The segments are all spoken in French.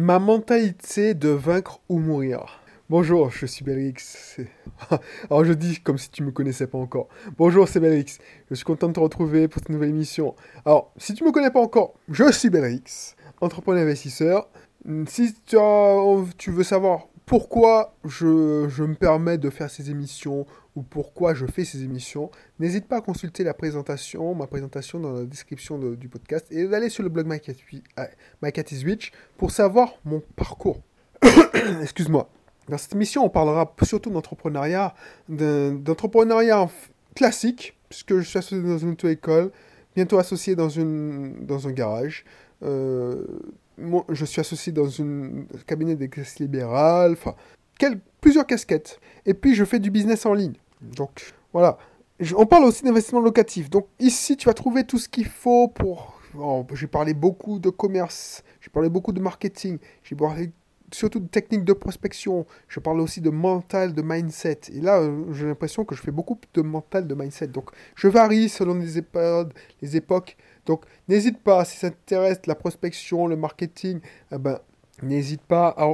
Ma mentalité de vaincre ou mourir. Bonjour, je suis Belrix. Alors je dis comme si tu me connaissais pas encore. Bonjour, c'est Belrix. Je suis content de te retrouver pour cette nouvelle émission. Alors, si tu me connais pas encore, je suis Belrix, entrepreneur investisseur. Si tu, tu veux savoir pourquoi je, me permets de faire ces émissions ou pourquoi je fais ces émissions, n'hésite pas à consulter la présentation, ma présentation dans la description du podcast et d'aller sur le blog My pour savoir mon parcours. Excuse-moi. Dans cette émission, on parlera surtout d'entrepreneuriat, d'entrepreneuriat classique, puisque je suis associé dans une auto-école, bientôt associé dans, une, dans un garage. Euh, je suis associé dans un cabinet d'exercice libéral, enfin, plusieurs casquettes. Et puis, je fais du business en ligne. Donc, voilà. on parle aussi d'investissement locatif. Donc, ici, tu vas trouver tout ce qu'il faut pour... j'ai parlé beaucoup de commerce, j'ai parlé beaucoup de marketing, j'ai parlé surtout de techniques de prospection. Je parle aussi de mental, de mindset. Et là, euh, j'ai l'impression que je fais beaucoup de mental, de mindset. Donc, je varie selon les. Les époques. Donc, n'hésite pas, si ça t'intéresse, la prospection, le marketing, eh ben, n'hésite pas, à,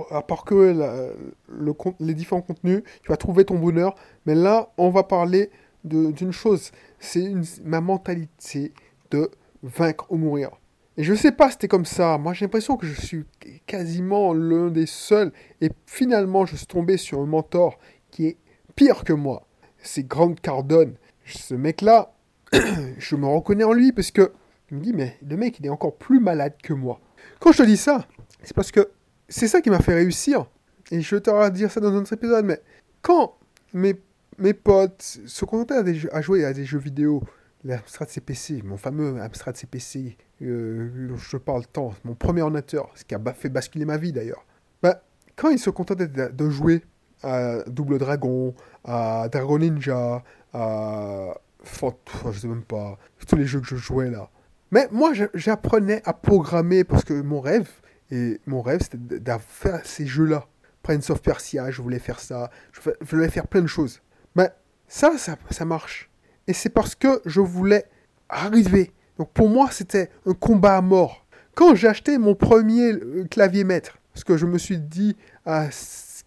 le, les différents contenus, tu vas trouver ton bonheur. Mais là, on va parler d'une chose. C'est ma mentalité de vaincre ou mourir. Et je sais pas, c'était comme ça. Moi, j'ai l'impression que je suis quasiment l'un des seuls. Et finalement, je suis tombé sur un mentor qui est pire que moi. C'est Grant Cardone. Ce mec-là, je me reconnais en lui parce que il me dit, mais le mec, il est encore plus malade que moi. Quand je te dis ça, c'est parce que c'est ça qui m'a fait réussir. Et je te dire ça dans un autre épisode, mais quand mes, mes potes se contentaient à, à jouer à des jeux vidéo, l'Amstrad CPC, mon fameux Amstrad CPC, euh, dont je parle tant, mon premier ordinateur, ce qui a fait basculer ma vie d'ailleurs. Bah, quand ils se contentaient de, jouer à Double Dragon, à Dragon Ninja, à. je sais même pas, tous les jeux que je jouais là. Mais moi, j'apprenais à programmer parce que mon rêve, et mon rêve, c'était faire ces jeux-là. Prince of Persia, je voulais faire ça, je voulais faire plein de choses. Mais ça, ça, ça marche. Et c'est parce que je voulais arriver. Donc pour moi, c'était un combat à mort. Quand j'ai acheté mon premier euh, clavier maître, parce que je me suis dit à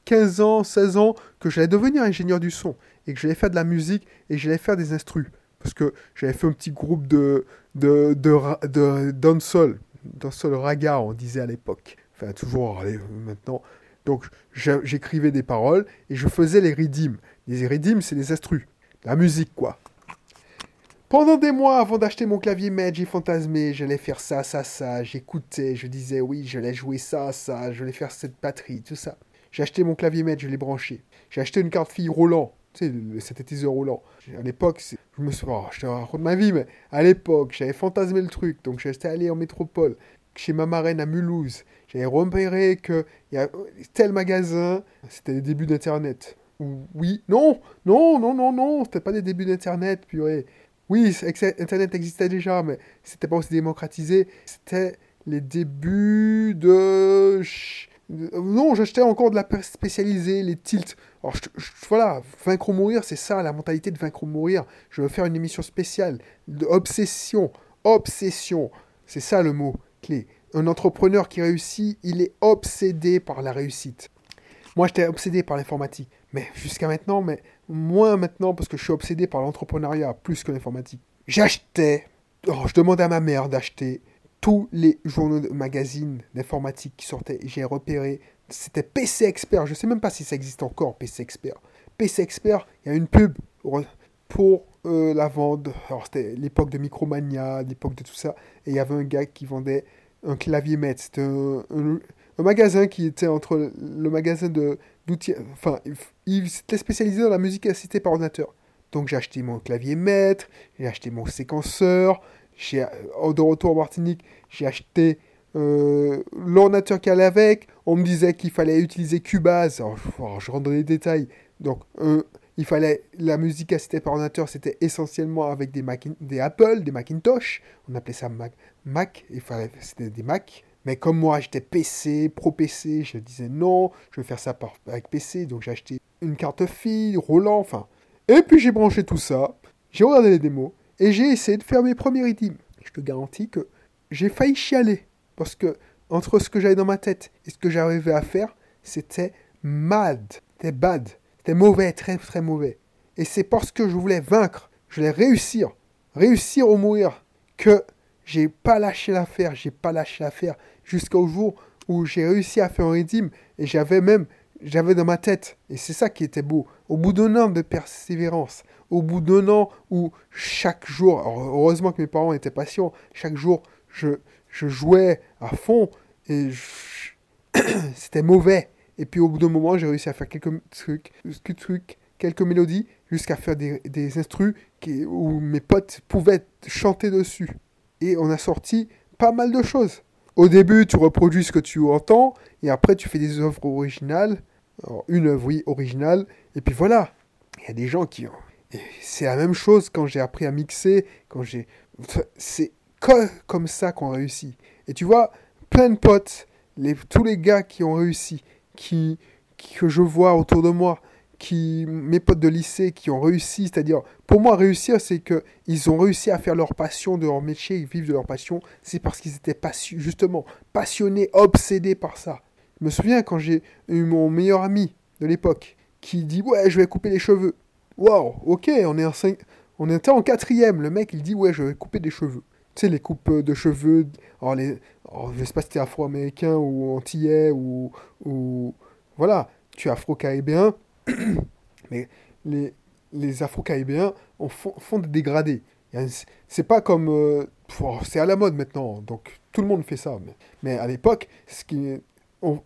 15 ans, 16 ans, que j'allais devenir ingénieur du son et que j'allais faire de la musique et j'allais faire des instrus. Parce que j'avais fait un petit groupe de, de, de, de dancehall, dancehall raga, on disait à l'époque. Enfin, toujours maintenant. Donc j'écrivais des paroles et je faisais les rythmes. Les rythmes, c'est les instrus. La musique, quoi. Pendant des mois avant d'acheter mon clavier Med, j'ai fantasmé, j'allais faire ça, ça, ça, j'écoutais, je disais oui, j'allais jouer ça, ça, je faire cette batterie, tout ça. J'ai acheté mon clavier Med, je l'ai branché. J'ai acheté une carte fille Roland, tu sais, synthétiseur Roland. À l'époque, je me suis, oh, je te raconte ma vie, mais à l'époque, j'avais fantasmé le truc, donc j'étais allé en métropole, chez ma marraine à Mulhouse. J'avais repéré qu'il y tel magasin, c'était les débuts d'Internet. Oui, non, non, non, non, non, c'était pas les débuts d'Internet, purée. Oui, Internet existait déjà, mais c'était pas aussi démocratisé. C'était les débuts de... Non, j'achetais encore de la spécialisée, les tilts. Alors, voilà, vaincre ou mourir, c'est ça, la mentalité de vaincre ou mourir. Je veux faire une émission spéciale. De obsession. Obsession. C'est ça le mot clé. Un entrepreneur qui réussit, il est obsédé par la réussite. Moi, j'étais obsédé par l'informatique. Mais jusqu'à maintenant, mais moins maintenant parce que je suis obsédé par l'entrepreneuriat plus que l'informatique. J'achetais, oh, je demandais à ma mère d'acheter tous les journaux de magazines d'informatique qui sortaient. J'ai repéré, c'était PC Expert. Je sais même pas si ça existe encore, PC Expert. PC Expert, il y a une pub pour euh, la vente. Alors c'était l'époque de Micromania, l'époque de tout ça. Et il y avait un gars qui vendait un clavier maître. C'était un, magasin qui était entre le magasin de d'outils. Enfin, il s'était spécialisé dans la musique assistée par ordinateur. Donc j'ai acheté mon clavier maître, j'ai acheté mon séquenceur, euh, de retour en Martinique, j'ai acheté euh, l'ordinateur qui allait avec. On me disait qu'il fallait utiliser Cubase. Alors, je rentre dans les détails. Donc, euh, il fallait la musique assistée par ordinateur, c'était essentiellement avec des, des Apple, des Macintosh. On appelait ça Mac. Mac il fallait, c'était des Mac. Mais comme moi, j'étais PC, pro PC, je disais non, je vais faire ça avec PC. Donc j'ai acheté une carte fille, Roland, enfin. Et puis j'ai branché tout ça, j'ai regardé les démos, et j'ai essayé de faire mes premiers rythmes. Je te garantis que j'ai failli chialer. Parce que entre ce que j'avais dans ma tête et ce que j'arrivais à faire, c'était mad, c'était bad, c'était mauvais, très très mauvais. Et c'est parce que je voulais vaincre, je voulais réussir, réussir ou mourir, que j'ai pas lâché l'affaire, j'ai pas lâché l'affaire jusqu'au jour où j'ai réussi à faire un redeem et j'avais même, j'avais dans ma tête, et c'est ça qui était beau, au bout d'un an de persévérance, au bout d'un an où chaque jour, heureusement que mes parents étaient patients, chaque jour je, je jouais à fond et c'était mauvais. Et puis au bout d'un moment, j'ai réussi à faire quelques trucs, quelques, trucs, quelques mélodies, jusqu'à faire des, instrus où mes potes pouvaient chanter dessus. Et on a sorti pas mal de choses. Au début, tu reproduis ce que tu entends, et après, tu fais des œuvres originales. Une œuvre, oui, originale. Et puis voilà. Il y a des gens qui ont... C'est la même chose quand j'ai appris à mixer, quand j'ai... C'est comme ça qu'on réussit. Et tu vois, plein de potes, les, tous les gars qui ont réussi, qui, que je vois autour de moi, qui, mes potes de lycée qui ont réussi, c'est-à-dire, pour moi, réussir, c'est qu'ils ont réussi à faire leur passion de leur métier, ils vivent de leur passion, c'est parce qu'ils étaient justement passionnés, obsédés par ça. Je me souviens quand j'ai eu mon meilleur ami de l'époque qui dit Ouais, je vais couper les cheveux. Waouh, ok, on est en on était en quatrième. Le mec, il dit Ouais, je vais couper des cheveux tu sais, les coupes de cheveux, alors les, je sais pas si es afro-américain ou antillais ou, ou, voilà, tu es afro-caribéen, mais les, les afro-caribéens font, font des dégradés. C'est pas comme, euh, c'est à la mode maintenant, donc tout le monde fait ça. Mais, à l'époque,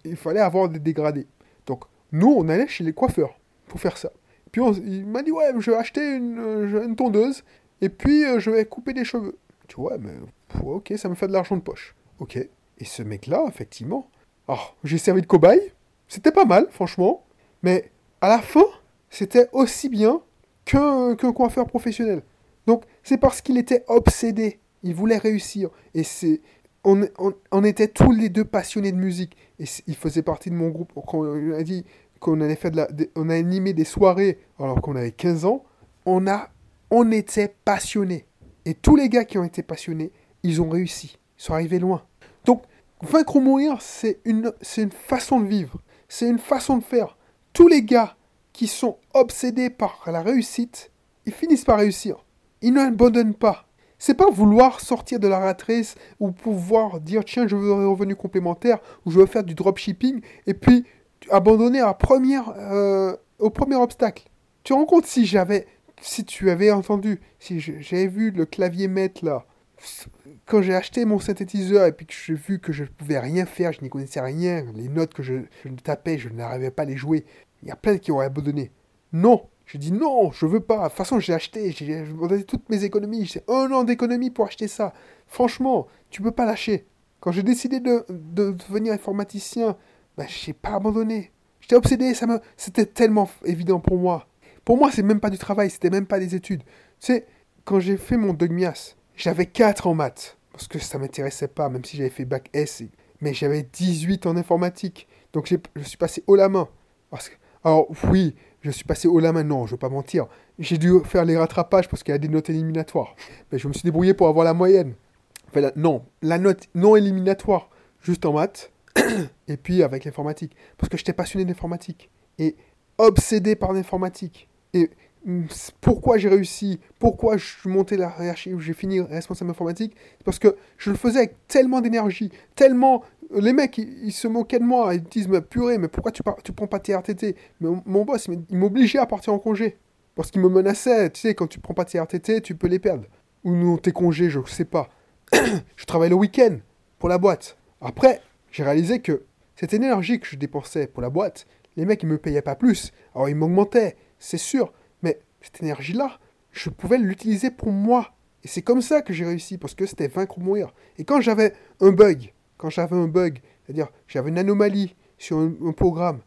il fallait avoir des dégradés. Donc nous, on allait chez les coiffeurs pour faire ça. Puis il m'a dit ouais, je vais acheter une, une tondeuse et puis euh, je vais couper des cheveux. Tu vois, mais ok, ça me fait de l'argent de poche. Ok. Et ce mec-là, effectivement, oh, j'ai servi de cobaye. C'était pas mal, franchement. Mais à la fin, c'était aussi bien qu'un coiffeur professionnel. Donc, c'est parce qu'il était obsédé. Il voulait réussir. Et c'est. On, on, était tous les deux passionnés de musique. Et il faisait partie de mon groupe. Quand on a dit qu'on allait faire de la. On a animé des soirées alors qu'on avait 15 ans. On, a, on était passionnés. Et tous les gars qui ont été passionnés, ils ont réussi. Ils sont arrivés loin. Donc, vaincre ou mourir, c'est une, c'est une façon de vivre. C'est une façon de faire. Tous les gars qui sont obsédés par la réussite, ils finissent par réussir. Ils n'abandonnent pas. C'est pas vouloir sortir de la ratrice ou pouvoir dire tiens je veux un revenu complémentaire ou je veux faire du dropshipping et puis abandonner à première, euh, au premier obstacle. Tu te rends compte si j'avais si tu avais entendu, si j'avais vu le clavier maître là, quand j'ai acheté mon synthétiseur et puis que j'ai vu que je ne pouvais rien faire, je n'y connaissais rien, les notes que je, je tapais, je n'arrivais pas à les jouer, il y a plein qui auraient abandonné. Non, je dis non, je veux pas. De toute façon, j'ai acheté, j'ai donné toutes mes économies. J'ai un an d'économie pour acheter ça. Franchement, tu peux pas lâcher. Quand j'ai décidé de, de, devenir informaticien, ben, j'ai pas abandonné. J'étais obsédé, ça me, c'était tellement évident pour moi. Pour moi, c'est même pas du travail, c'était même pas des études. Tu sais, quand j'ai fait mon Dogmias, j'avais 4 en maths, parce que ça m'intéressait pas, même si j'avais fait bac S, mais j'avais 18 en informatique. Donc je suis passé haut la main. Alors oui, je suis passé haut la main, non, je veux pas mentir. J'ai dû faire les rattrapages parce qu'il y a des notes éliminatoires. Mais je me suis débrouillé pour avoir la moyenne. Enfin, non, la note non éliminatoire, juste en maths, et puis avec l'informatique. Parce que j'étais passionné d'informatique. Et obsédé par l'informatique. Et mm, pourquoi j'ai réussi, pourquoi je suis monté la hiérarchie, j'ai fini responsable informatique, parce que je le faisais avec tellement d'énergie, tellement... Les mecs, ils, se moquaient de moi, ils disent, mais purée, mais pourquoi tu, tu prends pas tes RTT Mais mon boss, il m'obligeait à partir en congé. Parce qu'il me menaçait, tu sais, quand tu prends pas tes RTT, tu peux les perdre. Ou non, tes congés, je sais pas. je travaille le week-end pour la boîte. Après, j'ai réalisé que cette énergie que je dépensais pour la boîte, les mecs, ils me payaient pas plus. Alors, ils m'augmentaient c'est sûr, mais cette énergie-là, je pouvais l'utiliser pour moi. Et c'est comme ça que j'ai réussi, parce que c'était vaincre ou mourir. Et quand j'avais un bug, quand j'avais un bug, c'est-à-dire j'avais une anomalie sur un, programme,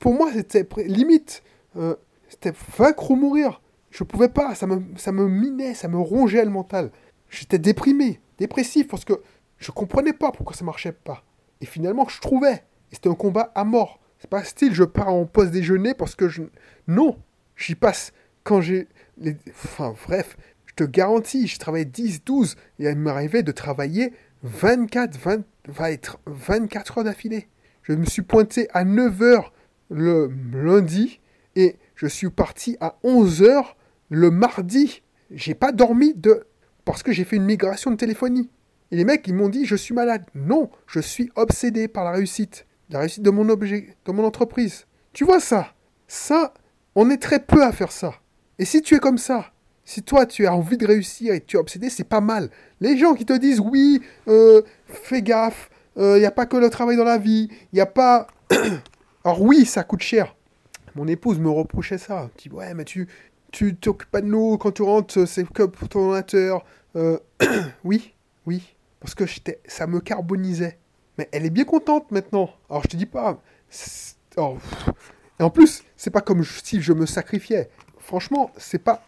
pour moi c'était limite, euh, c'était vaincre ou mourir. Je pouvais pas, ça me, ça me minait, ça me rongeait le mental. J'étais déprimé, dépressif, parce que je comprenais pas pourquoi ça marchait pas. Et finalement, je trouvais. C'était un combat à mort. C'est pas style, je pars en poste déjeuner parce que je. Non, J'y passe quand j'ai... Les... Enfin bref, je te garantis, je travaillais 10, 12, et il m'arrivait de travailler 24, 20, va être 24 heures d'affilée. Je me suis pointé à 9 heures le lundi et je suis parti à 11 heures le mardi. J'ai pas dormi de parce que j'ai fait une migration de téléphonie. Et les mecs, ils m'ont dit je suis malade. Non, je suis obsédé par la réussite, la réussite de mon objet, de mon entreprise. Tu vois ça? Ça, on est très peu à faire ça. Et si tu es comme ça, si toi tu as envie de réussir et tu es obsédé, c'est pas mal. Les gens qui te disent oui, euh, fais gaffe, il euh, n'y a pas que le travail dans la vie, il n'y a pas... Alors oui, ça coûte cher. Mon épouse me reprochait ça. Elle dit ouais, mais tu tu t'occupes pas de nous quand tu rentres, c'est que pour ton ordinateur. Euh, oui, oui, parce que ça me carbonisait. Mais elle est bien contente maintenant. Alors je te dis pas. Oh, et en plus, c'est pas comme si je me sacrifiais. Franchement, c'est pas.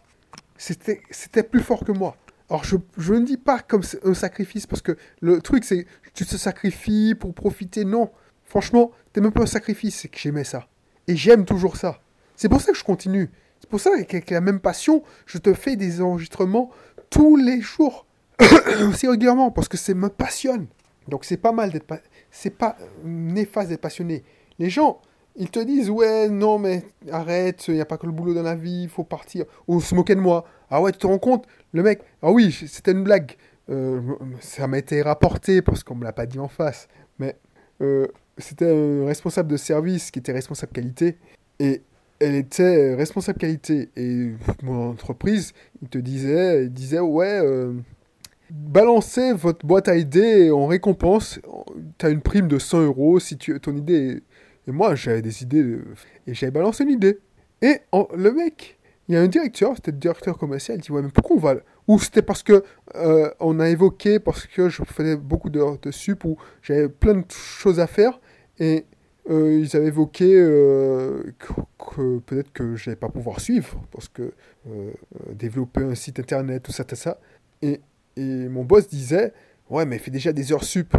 C'était, plus fort que moi. Alors je, je ne dis pas comme un sacrifice parce que le truc c'est tu te sacrifies pour profiter. Non, franchement, c'est même pas un sacrifice, c'est que j'aimais ça. Et j'aime toujours ça. C'est pour ça que je continue. C'est pour ça qu'avec la même passion, je te fais des enregistrements tous les jours, aussi régulièrement, parce que ça me passionne. Donc c'est pas mal d'être... C'est pas néfaste d'être passionné. Les gens, ils te disent ouais non mais arrête il n'y a pas que le boulot dans la vie il faut partir. Ou se moquer de moi. Ah ouais tu te rends compte le mec ah oui c'était une blague. Euh, ça m'a été rapporté parce qu'on me l'a pas dit en face. Mais euh, c'était un responsable de service qui était responsable qualité et elle était responsable qualité. Et mon entreprise il te disait il ouais euh, balancez votre boîte à idées en récompense tu as une prime de 100 euros si tu, ton idée est moi, j'avais des idées, et j'avais balancé une idée. Et le mec, il y a un directeur, c'était le directeur commercial, il dit Ouais, mais pourquoi on va. Ou c'était parce que euh, on a évoqué, parce que je faisais beaucoup d'heures de sup, ou j'avais plein de choses à faire, et euh, ils avaient évoqué euh, que, peut-être que je n'allais pas pouvoir suivre, parce que développer un site internet, tout ça, tout ça. Et, et mon boss disait Ouais, mais fais déjà des heures sup.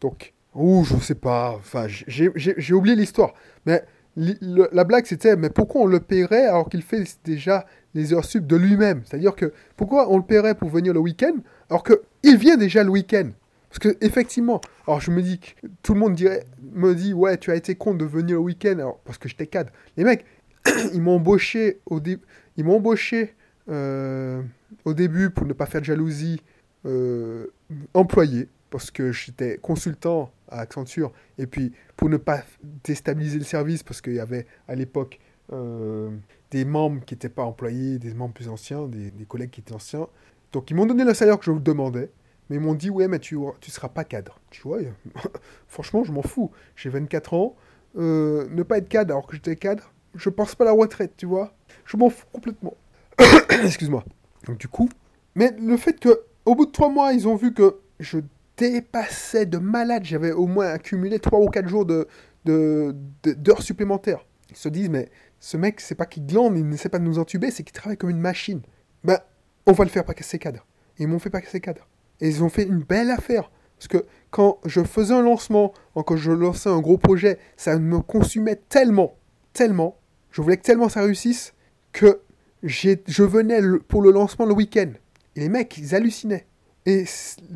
Donc, Ouh, je sais pas. Enfin, j'ai oublié l'histoire. Mais la blague, c'était, mais pourquoi on le paierait alors qu'il fait déjà les heures sub de lui-même? C'est-à-dire que pourquoi on le paierait pour venir le week-end alors qu'il vient déjà le week-end? Parce que effectivement, alors je me dis que tout le monde dirait, me dit, ouais, tu as été con de venir le week-end parce que j'étais cadre. Les mecs, ils m'ont embauché au début. Ils m'ont embauché euh, au début pour ne pas faire de jalousie euh, employé parce que j'étais consultant à Accenture, et puis pour ne pas déstabiliser le service, parce qu'il y avait à l'époque euh, des membres qui n'étaient pas employés, des membres plus anciens, des, collègues qui étaient anciens. Donc ils m'ont donné le salaire que je demandais, mais ils m'ont dit, ouais, mais tu ne seras pas cadre. Tu vois, franchement, je m'en fous. J'ai 24 ans, euh, ne pas être cadre alors que j'étais cadre, je pense pas à la retraite, tu vois. Je m'en fous complètement. Excuse-moi. Donc du coup, mais le fait que au bout de trois mois, ils ont vu que je dépassait de malade. J'avais au moins accumulé 3 ou 4 jours de, d'heures supplémentaires. Ils se disent, mais ce mec, c'est pas qu'il glande, il ne sait pas de nous entuber, c'est qu'il travaille comme une machine. Ben, on va le faire pas casser cadre. Ils m'ont fait pas casser cadre. Et ils ont fait une belle affaire. Parce que quand je faisais un lancement, quand je lançais un gros projet, ça me consumait tellement, tellement, je voulais que tellement ça réussisse, que je venais pour le lancement le week-end. Et les mecs, ils hallucinaient. Et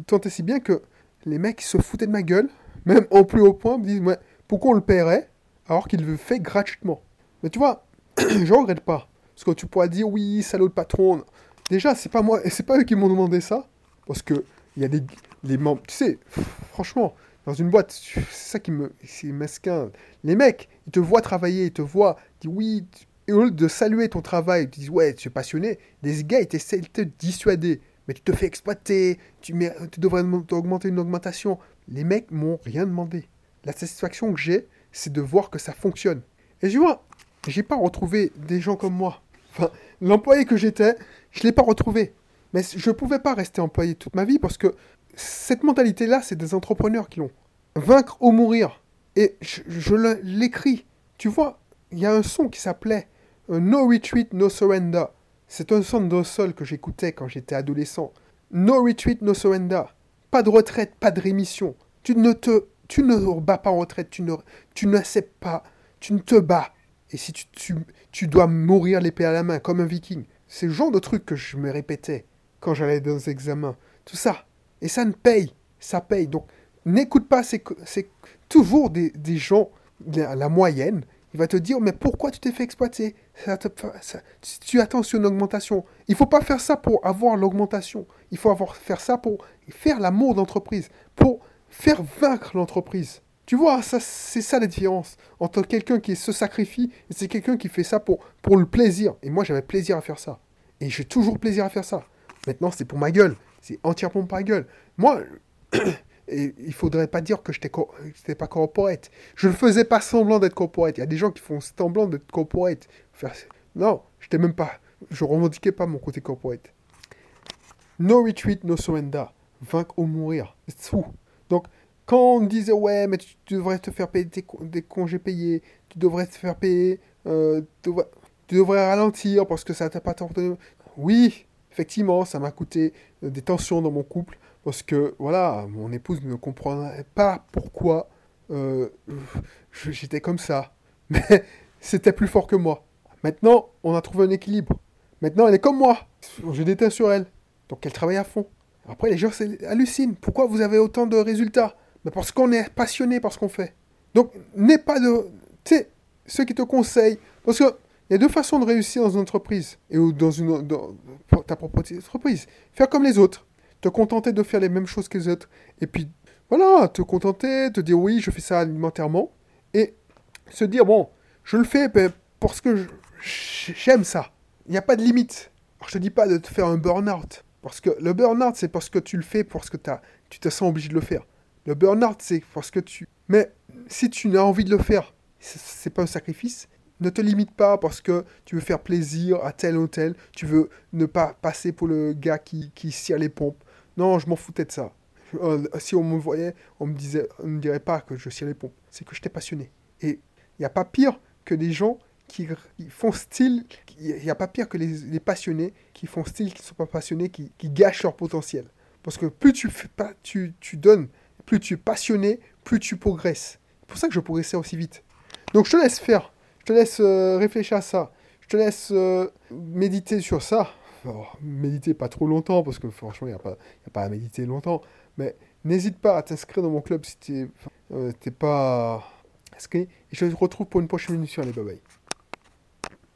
tant et si bien que les mecs se foutaient de ma gueule, même en plus haut point, me disent ouais, pourquoi on le paierait alors qu'il le fait gratuitement. Mais tu vois, je regrette pas. Parce que tu pourras dire oui, salaud de patron. Déjà, c'est pas moi, c'est pas eux qui m'ont demandé ça. Parce que il y a des les membres, tu sais, franchement, dans une boîte, c'est ça qui me, c'est mesquin. Les mecs, ils te voient travailler, ils te voient, ils disent oui, et au lieu de saluer ton travail, ils disent ouais, tu es passionné. Des gars, ils essaient de te dissuader mais tu te fais exploiter, tu, devrais augmenter une augmentation. Les mecs m'ont rien demandé. La satisfaction que j'ai, c'est de voir que ça fonctionne. Et tu vois, j'ai pas retrouvé des gens comme moi. L'employé que j'étais, je l'ai pas retrouvé. Mais je pouvais pas rester employé toute ma vie parce que cette mentalité-là, c'est des entrepreneurs qui l'ont. Vaincre ou mourir. Et je, l'écris. Tu vois, il y a un son qui s'appelait euh, No Retreat, No Surrender. C'est un son de sol que j'écoutais quand j'étais adolescent. No retreat, no surrender. Pas de retraite, pas de rémission. Tu ne te, tu ne bats pas en retraite, tu ne, tu n'acceptes pas, tu ne te bats. Et si tu, tu, tu dois mourir l'épée à la main comme un viking. C'est le genre de truc que je me répétais quand j'allais dans les examens. Tout ça. Et ça ne paye. ça paye. Donc, n'écoute pas, c'est toujours des, gens, la, moyenne, il va te dire, mais pourquoi tu t'es fait exploiter? Tu attends sur une augmentation. Il faut pas faire ça pour avoir l'augmentation. Il faut avoir, faire ça pour faire l'amour d'entreprise, pour faire vaincre l'entreprise. Tu vois, ça, c'est ça la différence entre quelqu'un qui se sacrifie et c'est quelqu'un qui fait ça pour, pour le plaisir. Et moi, j'avais plaisir à faire ça. Et j'ai toujours plaisir à faire ça. Maintenant, c'est pour ma gueule. C'est entièrement pour ma gueule. Moi, et il faudrait pas dire que je n'étais pas corporate. Je ne faisais pas semblant d'être corporate. Il y a des gens qui font semblant d'être corporate. Non, je n'étais même pas. Je revendiquais pas mon côté corporate. No retreat, no surrender. Vaincre ou mourir. C'est tout. Donc, quand on disait, ouais, mais tu, devrais te faire payer des congés payés, tu devrais te faire payer, euh, tu, devrais, ralentir parce que ça t'a pas tant... Oui, effectivement, ça m'a coûté euh, des tensions dans mon couple parce que, voilà, mon épouse ne comprenait pas pourquoi euh, j'étais comme ça. Mais c'était plus fort que moi. Maintenant, on a trouvé un équilibre. Maintenant, elle est comme moi. J'ai des sur elle. Donc, elle travaille à fond. Après, les gens hallucinent. Pourquoi vous avez autant de résultats? Mais parce qu'on est passionné par ce qu'on fait. Donc, n'aie pas de... Tu sais, ceux qui te conseillent... Parce qu'il y a deux façons de réussir dans une entreprise et ou dans, une, dans ta propre entreprise. Faire comme les autres. Te contenter de faire les mêmes choses que les autres. Et puis, voilà, te contenter, te dire oui, je fais ça alimentairement. Et se dire, bon, je le fais ben, parce que j'aime ça. Il n'y a pas de limite. Alors, je te dis pas de te faire un burn-out. Parce que le burn-out, c'est parce que tu le fais, parce que tu te sens obligé de le faire. Le burn-out, c'est parce que tu... Mais si tu as envie de le faire, c'est pas un sacrifice. Ne te limite pas parce que tu veux faire plaisir à tel ou tel. Tu veux ne pas passer pour le gars qui, qui les pompes. Non, je m'en foutais de ça. Euh, si on me voyait, on me disait, on ne dirait pas que je cire les pompes. C'est que j'étais passionné. Et il n'y a pas pire que des gens qui, font style. Il n'y a pas pire que les, passionnés qui font style, qui ne sont pas passionnés, qui, qui, gâchent leur potentiel. Parce que plus tu fais pas, tu, tu donnes plus tu es passionné, plus tu progresses. C'est pour ça que je progressais aussi vite. Donc je te laisse faire, je te laisse euh, réfléchir à ça, je te laisse euh, méditer sur ça. Méditer pas trop longtemps, parce que franchement, il n'y a, pas, a pas à méditer longtemps. Mais n'hésite pas à t'inscrire dans mon club si tu n'es euh, pas inscrit. Je te retrouve pour une prochaine émission. Allez, bye bye.